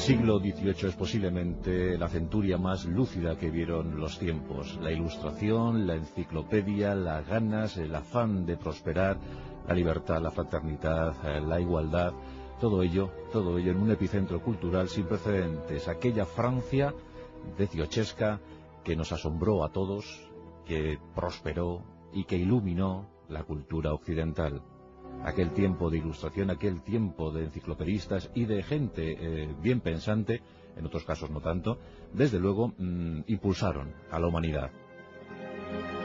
siglo XVIII es posiblemente la centuria más lúcida que vieron los tiempos. La ilustración, la enciclopedia, las ganas, el afán de prosperar, la libertad, la fraternidad, eh, la igualdad, todo ello, todo ello en un epicentro cultural sin precedentes. Aquella Francia deciochesca que nos asombró a todos, que prosperó y que iluminó la cultura occidental aquel tiempo de ilustración, aquel tiempo de enciclopedistas y de gente eh, bien pensante, en otros casos no tanto, desde luego mm, impulsaron a la humanidad.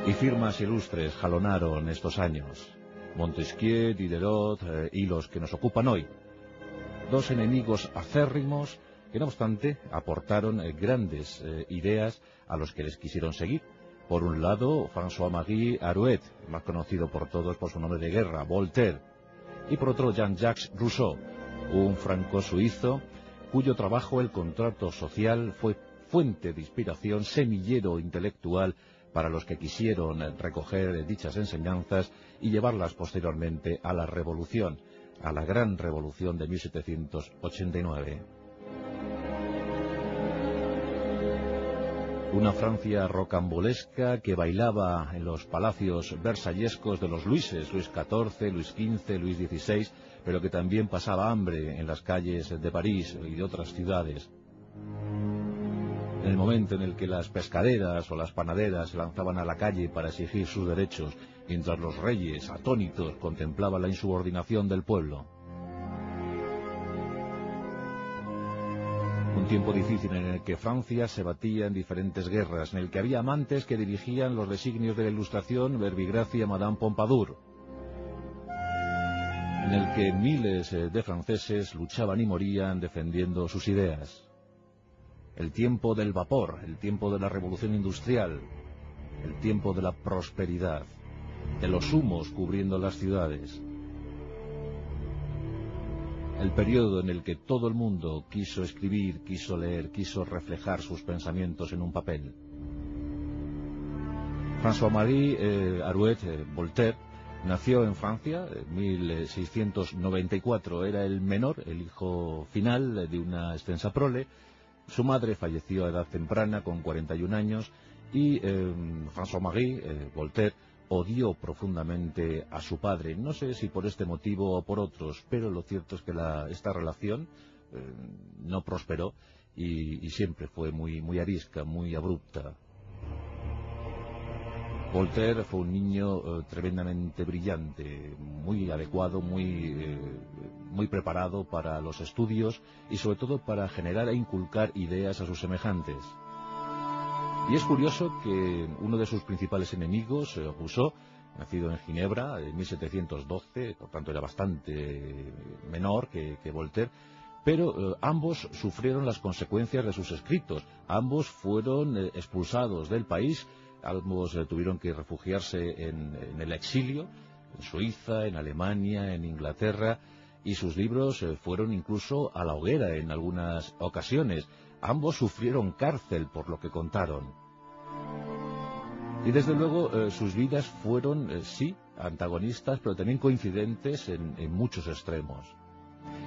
Y firmas ilustres jalonaron estos años, Montesquieu, Diderot eh, y los que nos ocupan hoy. Dos enemigos acérrimos que no obstante aportaron eh, grandes ideas a los que les quisieron seguir por un lado, François-Marie Arouet, más conocido por todos por su nombre de guerra, Voltaire. Y por otro, Jean-Jacques Rousseau, un franco-suizo cuyo trabajo, el contrato social, fue fuente de inspiración, semillero intelectual para los que quisieron recoger dichas enseñanzas y llevarlas posteriormente a la revolución, a la gran revolución de 1789. Una Francia rocambolesca que bailaba en los palacios versallescos de los Luises, Luis XIV, Luis XV, Luis XVI, pero que también pasaba hambre en las calles de París y de otras ciudades. En el momento en el que las pescaderas o las panaderas se lanzaban a la calle para exigir sus derechos, mientras los reyes, atónitos, contemplaban la insubordinación del pueblo. Un tiempo difícil en el que Francia se batía en diferentes guerras, en el que había amantes que dirigían los designios de la Ilustración, Verbigracia, Madame Pompadour, en el que miles eh, de franceses luchaban y morían defendiendo sus ideas. El tiempo del vapor, el tiempo de la revolución industrial, el tiempo de la prosperidad, de los humos cubriendo las ciudades, el periodo en el que todo el mundo quiso escribir, quiso leer, quiso reflejar sus pensamientos en un papel. François-Marie eh, Arouet eh, Voltaire nació en Francia en 1694. Era el menor, el hijo final de una extensa prole. Su madre falleció a edad temprana, con 41 años, y eh, François-Marie Voltaire odió profundamente a su padre. No sé si por este motivo o por otros, pero lo cierto es que esta relación eh, no prosperó y, siempre fue muy, muy arisca, muy abrupta. Voltaire fue un niño eh, tremendamente brillante, muy adecuado, eh, muy preparado para los estudios y sobre todo para generar e inculcar ideas a sus semejantes. Y es curioso que uno de sus principales enemigos, eh, Rousseau, nacido en Ginebra en 1712, por tanto era bastante menor que, Voltaire, pero eh, ambos sufrieron las consecuencias de sus escritos, ambos fueron eh, expulsados del país, ambos tuvieron que refugiarse en, el exilio, en Suiza, en Alemania, en Inglaterra, y sus libros fueron incluso a la hoguera en algunas ocasiones. Ambos sufrieron cárcel por lo que contaron. Y desde luego eh, sus vidas fueron, eh, sí, antagonistas, pero también coincidentes en, muchos extremos.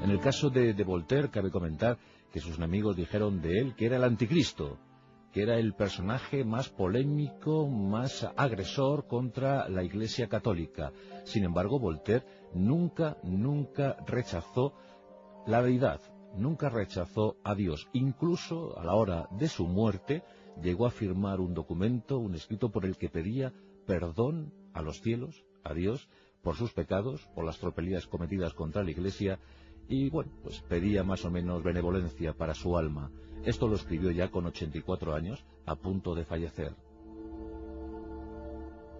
En el caso de, Voltaire cabe comentar que sus enemigos dijeron de él que era el anticristo, que era el personaje más polémico, más agresor contra la Iglesia católica. Sin embargo, Voltaire nunca, nunca rechazó la deidad, nunca rechazó a Dios. Incluso a la hora de su muerte llegó a firmar un documento, un escrito por el que pedía perdón a los cielos, a Dios, por sus pecados, por las tropelías cometidas contra la Iglesia, y bueno, pues pedía más o menos benevolencia para su alma. Esto lo escribió ya con 84 años, a punto de fallecer.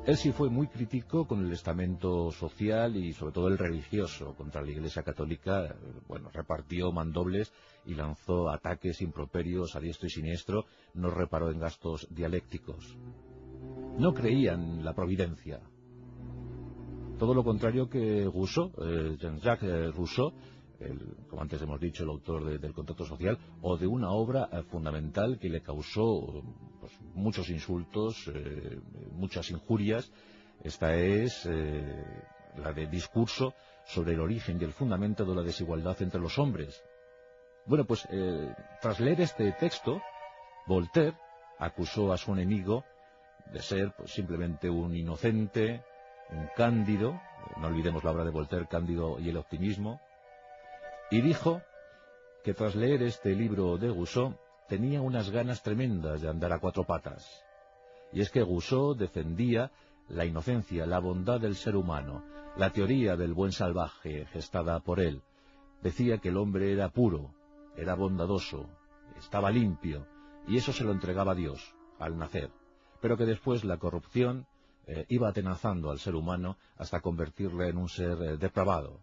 Él sí fue muy crítico con el estamento social y sobre todo el religioso contra la Iglesia Católica. Bueno, repartió mandobles y lanzó ataques improperios a diestro y siniestro, no reparó en gastos dialécticos. No creía en la providencia. Todo lo contrario que Rousseau, eh, Jean-Jacques Rousseau, como antes hemos dicho, el autor del contrato social, o de una obra eh, fundamental que le causó pues, muchos insultos, eh, muchas injurias. Esta es eh, la de discurso sobre el origen y el fundamento de la desigualdad entre los hombres. Bueno, pues tras leer este texto, Voltaire acusó a su enemigo de ser pues, simplemente un inocente, un cándido, no olvidemos la obra de Voltaire, Cándido y el optimismo, y dijo que tras leer este libro de Rousseau tenía unas ganas tremendas de andar a cuatro patas. Y es que Rousseau defendía la inocencia, la bondad del ser humano, la teoría del buen salvaje gestada por él. Decía que el hombre era puro, era bondadoso, estaba limpio, y eso se lo entregaba a Dios al nacer, pero que después la corrupción eh, iba atenazando al ser humano hasta convertirle en un ser eh, depravado.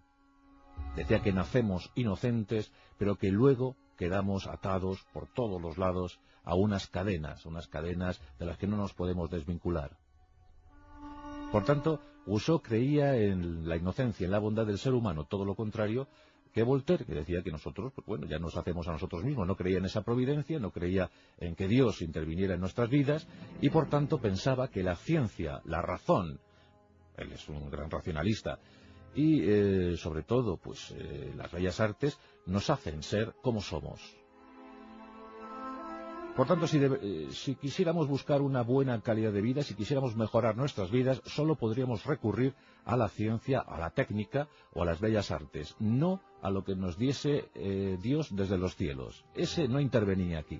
Decía que nacemos inocentes, pero que luego quedamos atados por todos los lados a unas cadenas, unas cadenas de las que no nos podemos desvincular. Por tanto, Rousseau creía en la inocencia, en la bondad del ser humano, todo lo contrario que Voltaire, que decía que nosotros, pues bueno, ya nos hacemos a nosotros mismos, no creía en esa providencia, no creía en que Dios interviniera en nuestras vidas, y por tanto pensaba que la ciencia, la razón, él es un gran racionalista, y eh, sobre todo, pues eh, las bellas artes nos hacen ser como somos. Por tanto, eh, si, quisiéramos buscar una buena calidad de vida, si quisiéramos mejorar nuestras vidas, solo podríamos recurrir a la ciencia, a la técnica o a las bellas artes, no a lo que nos diese Dios desde los cielos. Ese no intervenía aquí.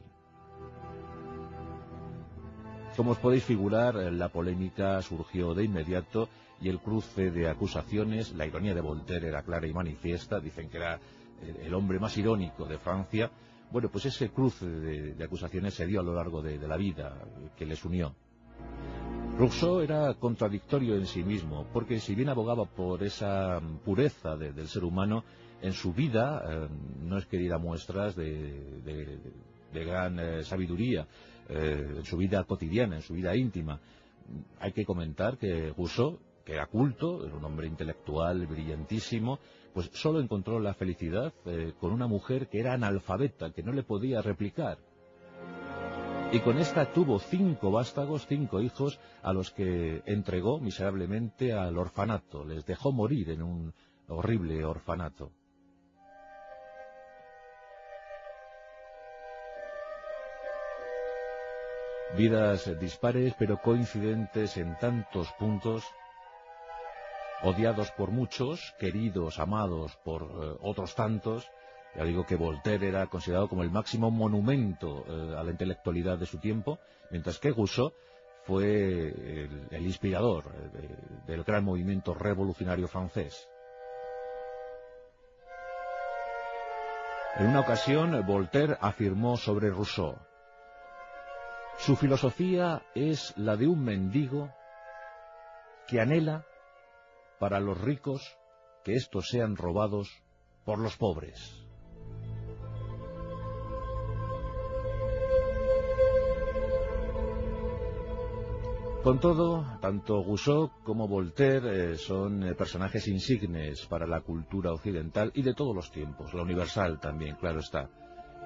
Como os podéis figurar, eh, la polémica surgió de inmediato y el cruce de acusaciones, la ironía de Voltaire era clara y manifiesta, dicen que era el hombre más irónico de Francia, bueno, pues ese cruce de, acusaciones se dio a lo largo de, la vida que les unió. Rousseau era contradictorio en sí mismo, porque si bien abogaba por esa pureza del ser humano, en su vida eh, no es que diera muestras de, gran eh, sabiduría, eh, en su vida cotidiana, en su vida íntima. Hay que comentar que Rousseau, que era culto, era un hombre intelectual brillantísimo, pues solo encontró la felicidad eh, con una mujer que era analfabeta, que no le podía replicar. Y con esta tuvo cinco vástagos, cinco hijos, a los que entregó miserablemente al orfanato, les dejó morir en un horrible orfanato. Vidas dispares pero coincidentes en tantos puntos odiados por muchos, queridos, amados por eh, otros tantos. Ya digo que Voltaire era considerado como el máximo monumento eh, a la intelectualidad de su tiempo, mientras que Rousseau fue el, inspirador eh, del gran movimiento revolucionario francés. En una ocasión, Voltaire afirmó sobre Rousseau, su filosofía es la de un mendigo que anhela para los ricos que estos sean robados por los pobres. Con todo, tanto Rousseau como Voltaire eh, son eh, personajes insignes para la cultura occidental y de todos los tiempos, la universal también, claro está.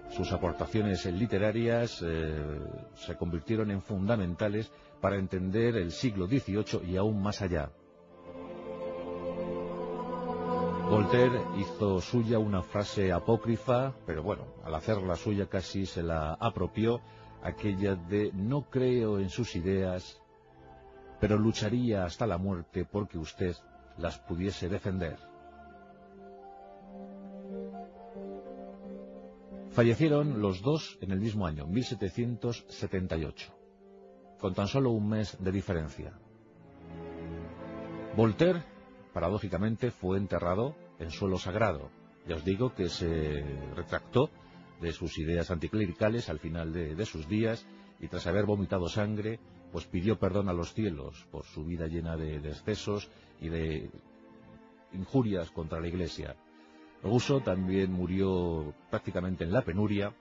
Sus aportaciones literarias eh, se convirtieron en fundamentales para entender el siglo XVIII y aún más allá. Voltaire hizo suya una frase apócrifa, pero bueno, al hacerla suya casi se la apropió, aquella de no creo en sus ideas, pero lucharía hasta la muerte porque usted las pudiese defender. Fallecieron los dos en el mismo año, 1778, con tan solo un mes de diferencia. Voltaire paradójicamente fue enterrado en suelo sagrado. Ya os digo que se retractó de sus ideas anticlericales al final de, sus días y tras haber vomitado sangre, pues pidió perdón a los cielos por su vida llena de, excesos y de injurias contra la Iglesia. Rousseau también murió prácticamente en la penuria,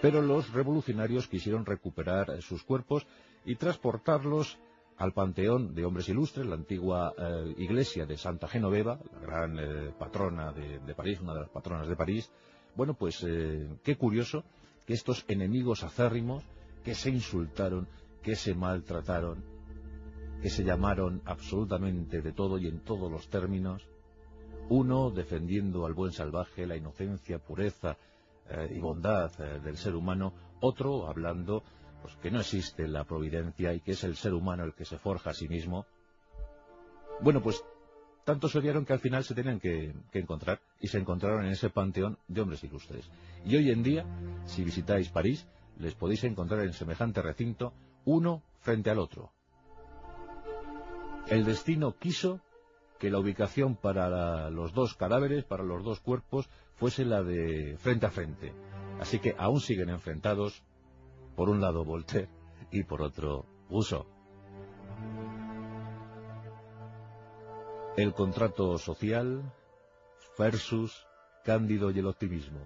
pero los revolucionarios quisieron recuperar sus cuerpos y transportarlos al panteón de hombres ilustres, la antigua eh, iglesia de Santa Genoveva, la gran eh, patrona de, París, una de las patronas de París. Bueno, pues eh, qué curioso que estos enemigos acérrimos, que se insultaron, que se maltrataron, que se llamaron absolutamente de todo y en todos los términos, Uno defendiendo al buen salvaje, la inocencia, pureza eh, y bondad eh, del ser humano, otro hablando pues, que no existe la providencia y que es el ser humano el que se forja a sí mismo. Bueno, pues tanto se odiaron que al final se tenían que, encontrar y se encontraron en ese panteón de hombres ilustres. Y hoy en día, si visitáis París, les podéis encontrar en semejante recinto uno frente al otro. El destino quiso que la ubicación para los dos cadáveres, para los dos cuerpos, fuese la de frente a frente. Así que aún siguen enfrentados, por un lado Voltaire y por otro Rousseau. El contrato social versus Cándido y el optimismo.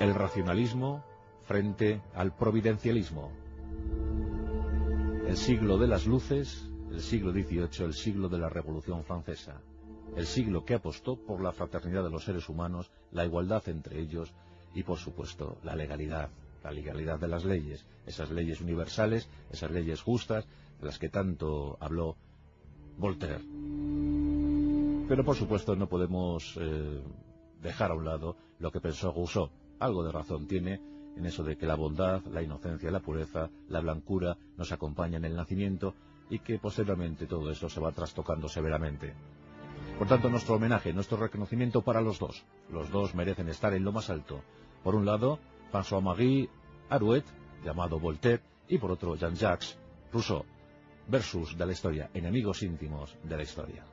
El racionalismo frente al providencialismo. El siglo de las luces, el siglo XVIII, el siglo de la Revolución Francesa. El siglo que apostó por la fraternidad de los seres humanos, la igualdad entre ellos y, por supuesto, la legalidad, la legalidad de las leyes, esas leyes universales, esas leyes justas, de las que tanto habló Voltaire. Pero por supuesto no podemos eh, dejar a un lado lo que pensó Rousseau. Algo de razón tiene en eso de que la bondad, la inocencia, la pureza, la blancura nos acompañan en el nacimiento y que posteriormente todo eso se va trastocando severamente. Por tanto, nuestro homenaje, nuestro reconocimiento para los dos. Los dos merecen estar en lo más alto. Por un lado, François-Marie Arouet, llamado Voltaire, y por otro, Jean-Jacques Rousseau versus de la historia, enemigos íntimos de la historia.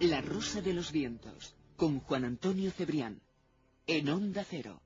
La Rosa de los Vientos, con Juan Antonio Cebrián, en Onda Cero.